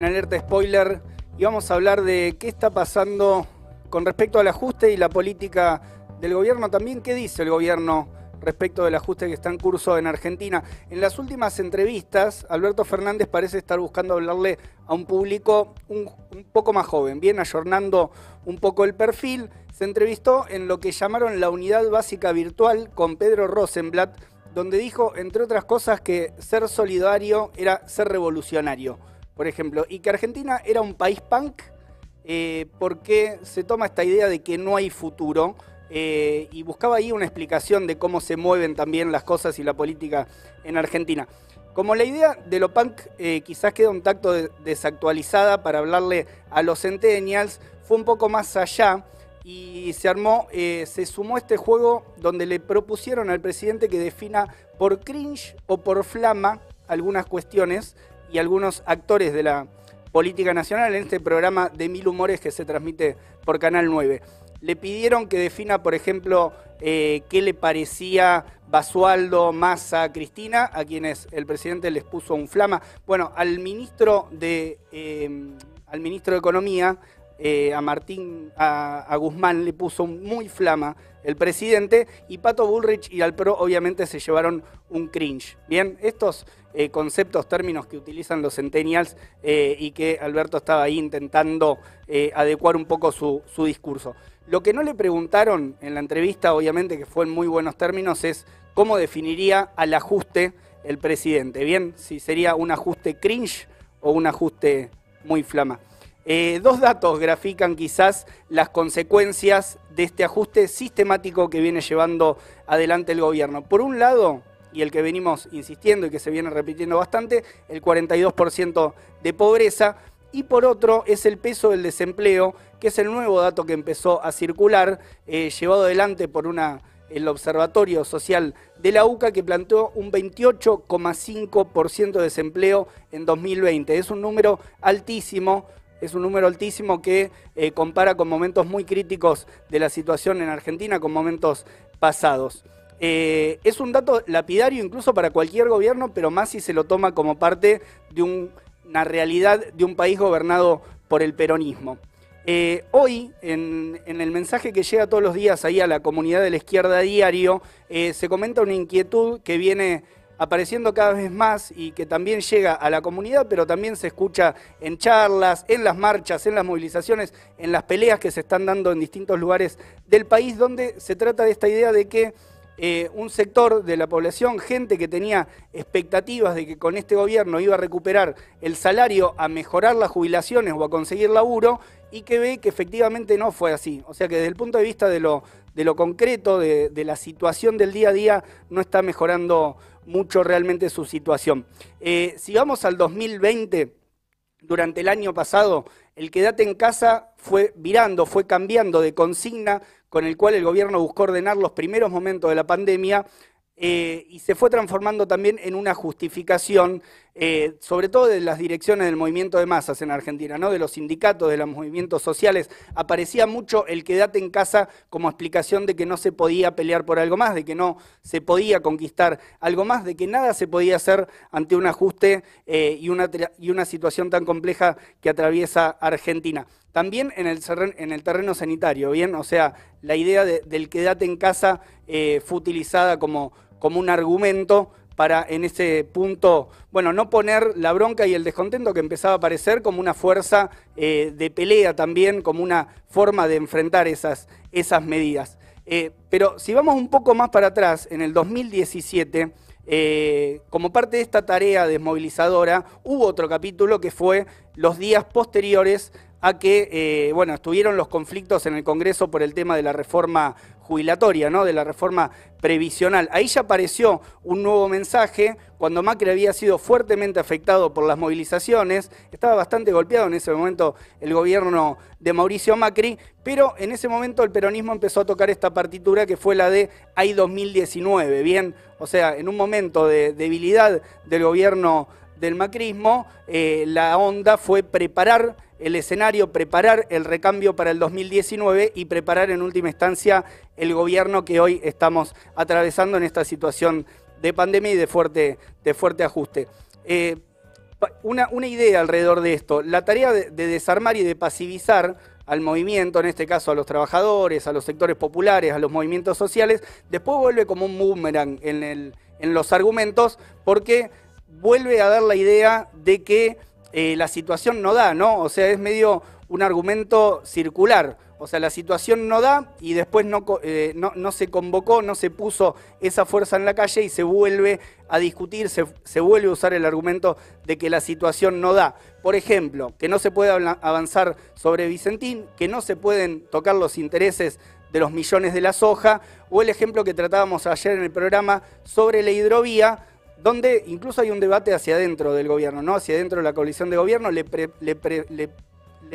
En alerta spoiler y vamos a hablar de qué está pasando con respecto al ajuste y la política del gobierno. También qué dice el gobierno respecto del ajuste que está en curso en Argentina. En las últimas entrevistas, Alberto Fernández parece estar buscando hablarle a un público un, un poco más joven, bien ayornando un poco el perfil. Se entrevistó en lo que llamaron la unidad básica virtual con Pedro Rosenblatt, donde dijo, entre otras cosas, que ser solidario era ser revolucionario por ejemplo, y que Argentina era un país punk eh, porque se toma esta idea de que no hay futuro eh, y buscaba ahí una explicación de cómo se mueven también las cosas y la política en Argentina. Como la idea de lo punk eh, quizás queda un tacto desactualizada para hablarle a los centennials, fue un poco más allá y se armó, se sumó este juego donde le propusieron al presidente que defina por cringe o por flama algunas cuestiones y algunos actores de la política nacional en este programa de Mil Humores que se transmite por Canal 9. Le pidieron que defina, por ejemplo, eh, qué le parecía Basualdo, Massa, Cristina, a quienes el presidente les puso un flama. Bueno, al ministro de, eh, al ministro de Economía, eh, a Martín, a, Guzmán le puso muy flama el presidente y Pato Bullrich y al PRO obviamente se llevaron un cringe. Bien, estos eh, conceptos, términos que utilizan los centennials eh, y que Alberto estaba ahí intentando adecuar un poco su, su discurso. Lo que no le preguntaron en la entrevista, obviamente que fue en muy buenos términos, es cómo definiría al ajuste el presidente. Bien, si sería un ajuste cringe o un ajuste muy flama. Eh, dos datos grafican quizás las consecuencias de este ajuste sistemático que viene llevando adelante el gobierno. Por un lado, y el que venimos insistiendo y que se viene repitiendo bastante, el 42% de pobreza. Y por otro es el peso del desempleo, que es el nuevo dato que empezó a circular, eh, llevado adelante por una, el Observatorio Social de la UCA, que planteó un 28,5% de desempleo en 2020. Es un número altísimo es un número altísimo que eh, compara con momentos muy críticos de la situación en Argentina, con momentos pasados. Eh, es un dato lapidario incluso para cualquier gobierno, pero más si se lo toma como parte de una realidad de un país gobernado por el peronismo. Eh, hoy, en, el mensaje que llega todos los días ahí a la comunidad de la izquierda diario, se comenta una inquietud que viene apareciendo cada vez más y que también llega a la comunidad, pero también se escucha en charlas, en las marchas, en las movilizaciones, en las peleas que se están dando en distintos lugares del país, donde se trata de esta idea de que eh, un sector de la población, gente que tenía expectativas de que con este gobierno iba a recuperar el salario, a mejorar las jubilaciones o a conseguir laburo, y que ve que efectivamente no fue así. O sea que desde el punto de vista de lo, de lo concreto, de, la situación del día a día, no está mejorando mucho realmente su situación. Eh, si vamos al 2020, durante el año pasado, el quédate en casa fue virando, fue cambiando de consigna con el cual el gobierno buscó ordenar los primeros momentos de la pandemia eh, y se fue transformando también en una justificación, eh, sobre todo de las direcciones del movimiento de masas en Argentina, ¿no? de los sindicatos, de los movimientos sociales. Aparecía mucho el quédate en casa como explicación de que no se podía pelear por algo más, de que no se podía conquistar algo más, de que nada se podía hacer ante un ajuste eh, y, una, y una situación tan compleja que atraviesa Argentina. También en el, en el terreno sanitario, ¿bien? O sea, la idea del quédate en casa fue utilizada como como un argumento para en ese punto, bueno, no poner la bronca y el descontento que empezaba a aparecer como una fuerza eh, de pelea también, como una forma de enfrentar esas, esas medidas. Eh, pero si vamos un poco más para atrás, en el 2017, eh, como parte de esta tarea desmovilizadora, hubo otro capítulo que fue los días posteriores a que, bueno, estuvieron los conflictos en el Congreso por el tema de la reforma jubilatoria, ¿no? de la reforma previsional. Ahí ya apareció un nuevo mensaje, cuando Macri había sido fuertemente afectado por las movilizaciones, estaba bastante golpeado en ese momento el gobierno de Mauricio Macri, pero en ese momento el peronismo empezó a tocar esta partitura que fue la de AI 2019, bien, o sea, en un momento de debilidad del gobierno del macrismo, eh, la onda fue preparar el escenario, preparar el recambio para el 2019 y preparar en última instancia el gobierno que hoy estamos atravesando en esta situación de pandemia y de fuerte, de fuerte ajuste. Eh, una, una idea alrededor de esto. La tarea de, desarmar y de pasivizar al movimiento, en este caso a los trabajadores, a los sectores populares, a los movimientos sociales, después vuelve como un boomerang en, el, en los argumentos porque vuelve a dar la idea de que eh, la situación no da, ¿no? O sea, es medio un argumento circular. O sea, la situación no da y después eh, no, no, se convocó, no se puso esa fuerza en la calle y se vuelve a discutir, se, se, vuelve a usar el argumento de que la situación no da. Por ejemplo, que no se puede avanzar sobre Vicentín, que no se pueden tocar los intereses de los millones de la soja, o el ejemplo que tratábamos ayer en el programa sobre la hidrovía, donde incluso hay un debate hacia adentro del gobierno, ¿no? Hacia adentro de la coalición de gobierno, le,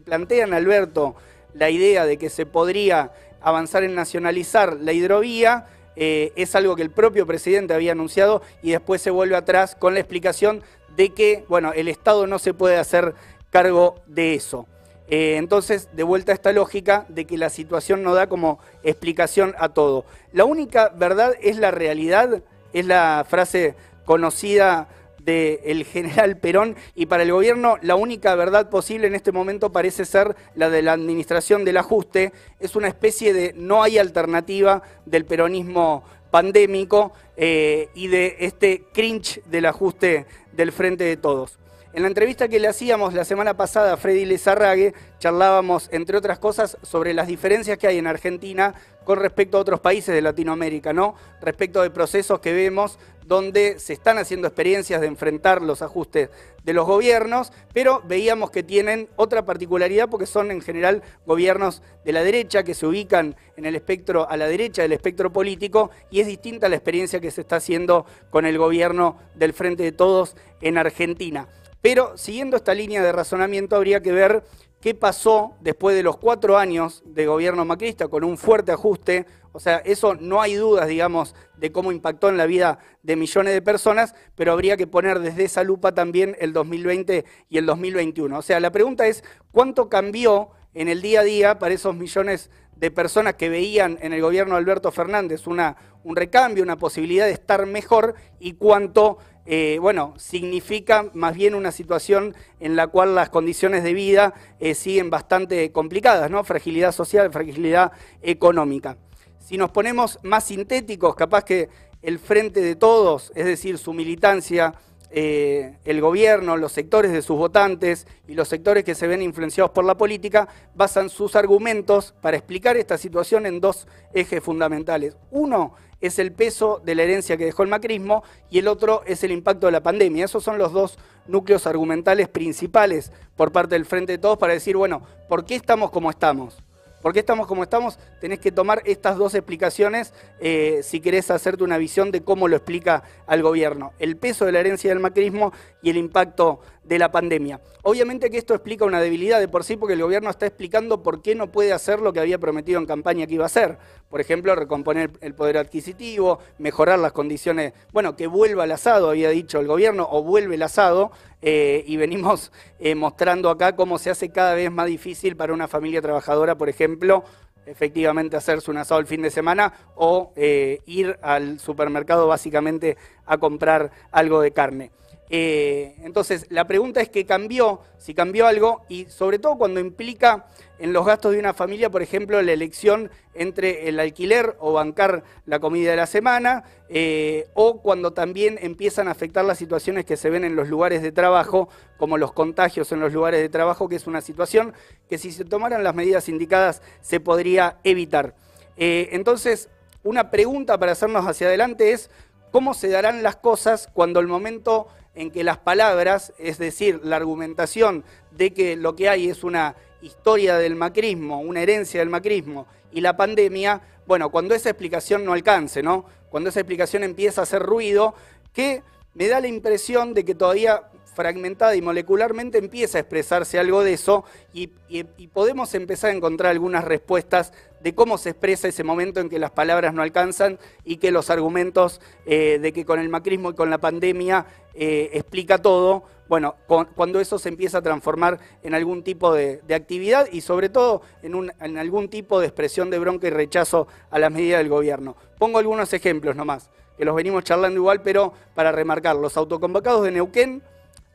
plantean a Alberto la idea de que se podría avanzar en nacionalizar la hidrovía, eh, es algo que el propio presidente había anunciado y después se vuelve atrás con la explicación de que, bueno, el Estado no se puede hacer cargo de eso. Eh, entonces, de vuelta a esta lógica de que la situación no da como explicación a todo. La única verdad es la realidad, es la frase conocida del general Perón y para el gobierno la única verdad posible en este momento parece ser la de la administración del ajuste. Es una especie de no hay alternativa del peronismo pandémico eh, y de este cringe del ajuste del frente de todos. En la entrevista que le hacíamos la semana pasada a Freddy Lezarrague, charlábamos, entre otras cosas, sobre las diferencias que hay en Argentina con respecto a otros países de Latinoamérica, ¿no? Respecto de procesos que vemos donde se están haciendo experiencias de enfrentar los ajustes de los gobiernos, pero veíamos que tienen otra particularidad porque son en general gobiernos de la derecha que se ubican en el espectro a la derecha del espectro político y es distinta la experiencia que se está haciendo con el gobierno del Frente de Todos en Argentina. Pero siguiendo esta línea de razonamiento habría que ver qué pasó después de los cuatro años de gobierno macrista con un fuerte ajuste. O sea, eso no hay dudas, digamos, de cómo impactó en la vida de millones de personas, pero habría que poner desde esa lupa también el 2020 y el 2021. O sea, la pregunta es, ¿cuánto cambió en el día a día para esos millones de personas que veían en el gobierno de Alberto Fernández una, un recambio, una posibilidad de estar mejor y cuánto eh, bueno, significa más bien una situación en la cual las condiciones de vida eh, siguen bastante complicadas, ¿no? Fragilidad social, fragilidad económica. Si nos ponemos más sintéticos, capaz que el frente de todos, es decir, su militancia, eh, el gobierno, los sectores de sus votantes y los sectores que se ven influenciados por la política, basan sus argumentos para explicar esta situación en dos ejes fundamentales. Uno es el peso de la herencia que dejó el macrismo y el otro es el impacto de la pandemia. Esos son los dos núcleos argumentales principales por parte del Frente de Todos para decir, bueno, ¿por qué estamos como estamos? ¿Por qué estamos como estamos? Tenés que tomar estas dos explicaciones eh, si querés hacerte una visión de cómo lo explica al gobierno. El peso de la herencia del macrismo y el impacto de la pandemia. Obviamente que esto explica una debilidad de por sí porque el gobierno está explicando por qué no puede hacer lo que había prometido en campaña que iba a hacer. Por ejemplo, recomponer el poder adquisitivo, mejorar las condiciones, bueno, que vuelva el asado, había dicho el gobierno, o vuelve el asado, eh, y venimos eh, mostrando acá cómo se hace cada vez más difícil para una familia trabajadora, por ejemplo, efectivamente hacerse un asado el fin de semana o eh, ir al supermercado básicamente a comprar algo de carne. Entonces, la pregunta es qué cambió, si cambió algo, y sobre todo cuando implica en los gastos de una familia, por ejemplo, la elección entre el alquiler o bancar la comida de la semana, eh, o cuando también empiezan a afectar las situaciones que se ven en los lugares de trabajo, como los contagios en los lugares de trabajo, que es una situación que si se tomaran las medidas indicadas se podría evitar. Eh, entonces, una pregunta para hacernos hacia adelante es, ¿cómo se darán las cosas cuando el momento en que las palabras, es decir, la argumentación de que lo que hay es una historia del macrismo, una herencia del macrismo y la pandemia, bueno, cuando esa explicación no alcance, ¿no? Cuando esa explicación empieza a hacer ruido, que me da la impresión de que todavía fragmentada y molecularmente empieza a expresarse algo de eso y, podemos empezar a encontrar algunas respuestas de cómo se expresa ese momento en que las palabras no alcanzan y que los argumentos eh, de que con el macrismo y con la pandemia eh, explica todo, bueno, cuando eso se empieza a transformar en algún tipo de, actividad y sobre todo en, algún tipo de expresión de bronca y rechazo a las medidas del gobierno. Pongo algunos ejemplos nomás, que los venimos charlando igual, pero para remarcar, los autoconvocados de Neuquén,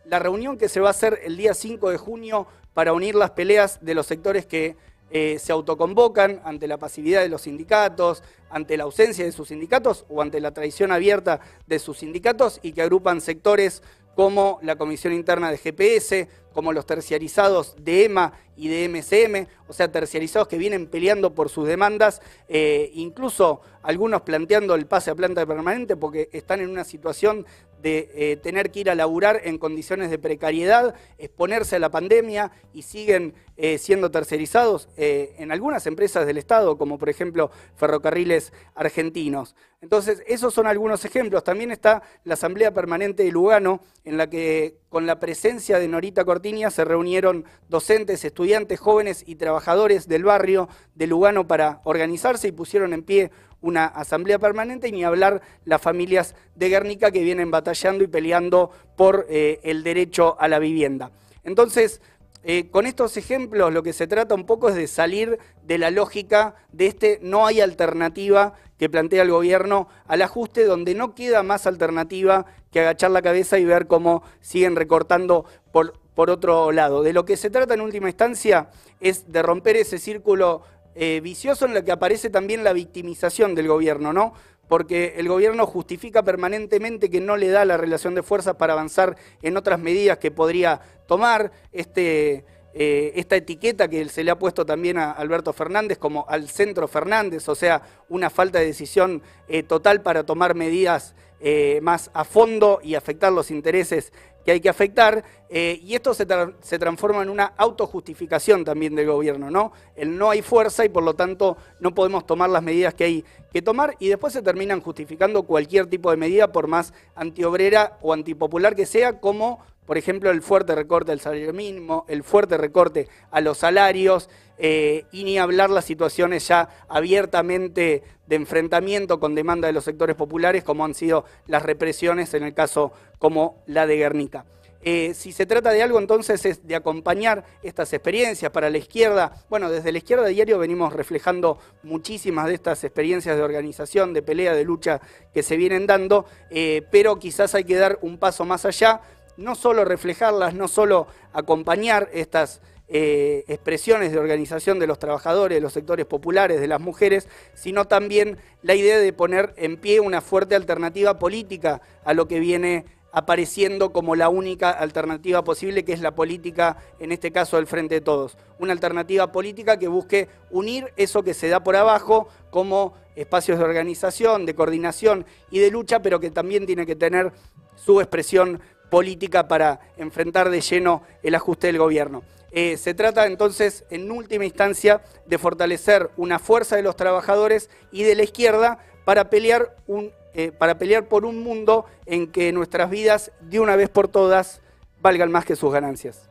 la reunión que se va a hacer el día 5 de junio para unir las peleas de los sectores que eh, se autoconvocan ante la pasividad de los sindicatos, ante la ausencia de sus sindicatos o ante la traición abierta de sus sindicatos y que agrupan sectores como la Comisión Interna de GPS, como los terciarizados de EMA y de MCM, o sea, terciarizados que vienen peleando por sus demandas, eh, incluso algunos planteando el pase a planta permanente porque están en una situación de eh, tener que ir a laburar en condiciones de precariedad, exponerse a la pandemia y siguen eh, siendo tercerizados en algunas empresas del Estado, como por ejemplo ferrocarriles argentinos. Entonces, esos son algunos ejemplos. También está la Asamblea Permanente de Lugano, en la que con la presencia de Norita Cortiña se reunieron docentes, estudiantes, jóvenes y trabajadores del barrio de Lugano para organizarse y pusieron en pie una asamblea permanente y ni hablar las familias de Guernica que vienen batallando y peleando por eh, el derecho a la vivienda. Entonces, eh, con estos ejemplos lo que se trata un poco es de salir de la lógica de este no hay alternativa que plantea el gobierno al ajuste, donde no queda más alternativa que agachar la cabeza y ver cómo siguen recortando por, por otro lado. De lo que se trata en última instancia es de romper ese círculo eh, vicioso en el que aparece también la victimización del gobierno, ¿no? Porque el gobierno justifica permanentemente que no le da la relación de fuerzas para avanzar en otras medidas que podría tomar. Este, eh, esta etiqueta que se le ha puesto también a Alberto Fernández como al centro Fernández, o sea, una falta de decisión eh, total para tomar medidas eh, más a fondo y afectar los intereses que hay que afectar, y esto se, se, transforma en una autojustificación también del gobierno, ¿no? El no hay fuerza y por lo tanto no podemos tomar las medidas que hay que tomar y después se terminan justificando cualquier tipo de medida, por más antiobrera o antipopular que sea, como por ejemplo, el fuerte recorte del salario mínimo, el fuerte recorte a los salarios, eh, y ni hablar las situaciones ya abiertamente de enfrentamiento con demanda de los sectores populares, como han sido las represiones en el caso como la de Guernica. Eh, si se trata de algo entonces es de acompañar estas experiencias para la izquierda. Bueno, desde la izquierda diario venimos reflejando muchísimas de estas experiencias de organización, de pelea, de lucha que se vienen dando, eh, pero quizás hay que dar un paso más allá no solo reflejarlas, no solo acompañar estas eh, expresiones de organización de los trabajadores, de los sectores populares, de las mujeres, sino también la idea de poner en pie una fuerte alternativa política a lo que viene apareciendo como la única alternativa posible, que es la política, en este caso del Frente de Todos. Una alternativa política que busque unir eso que se da por abajo como espacios de organización, de coordinación y de lucha, pero que también tiene que tener su expresión política para enfrentar de lleno el ajuste del gobierno. Eh, se trata entonces, en última instancia, de fortalecer una fuerza de los trabajadores y de la izquierda para pelear, un, eh, para pelear por un mundo en que nuestras vidas, de una vez por todas, valgan más que sus ganancias.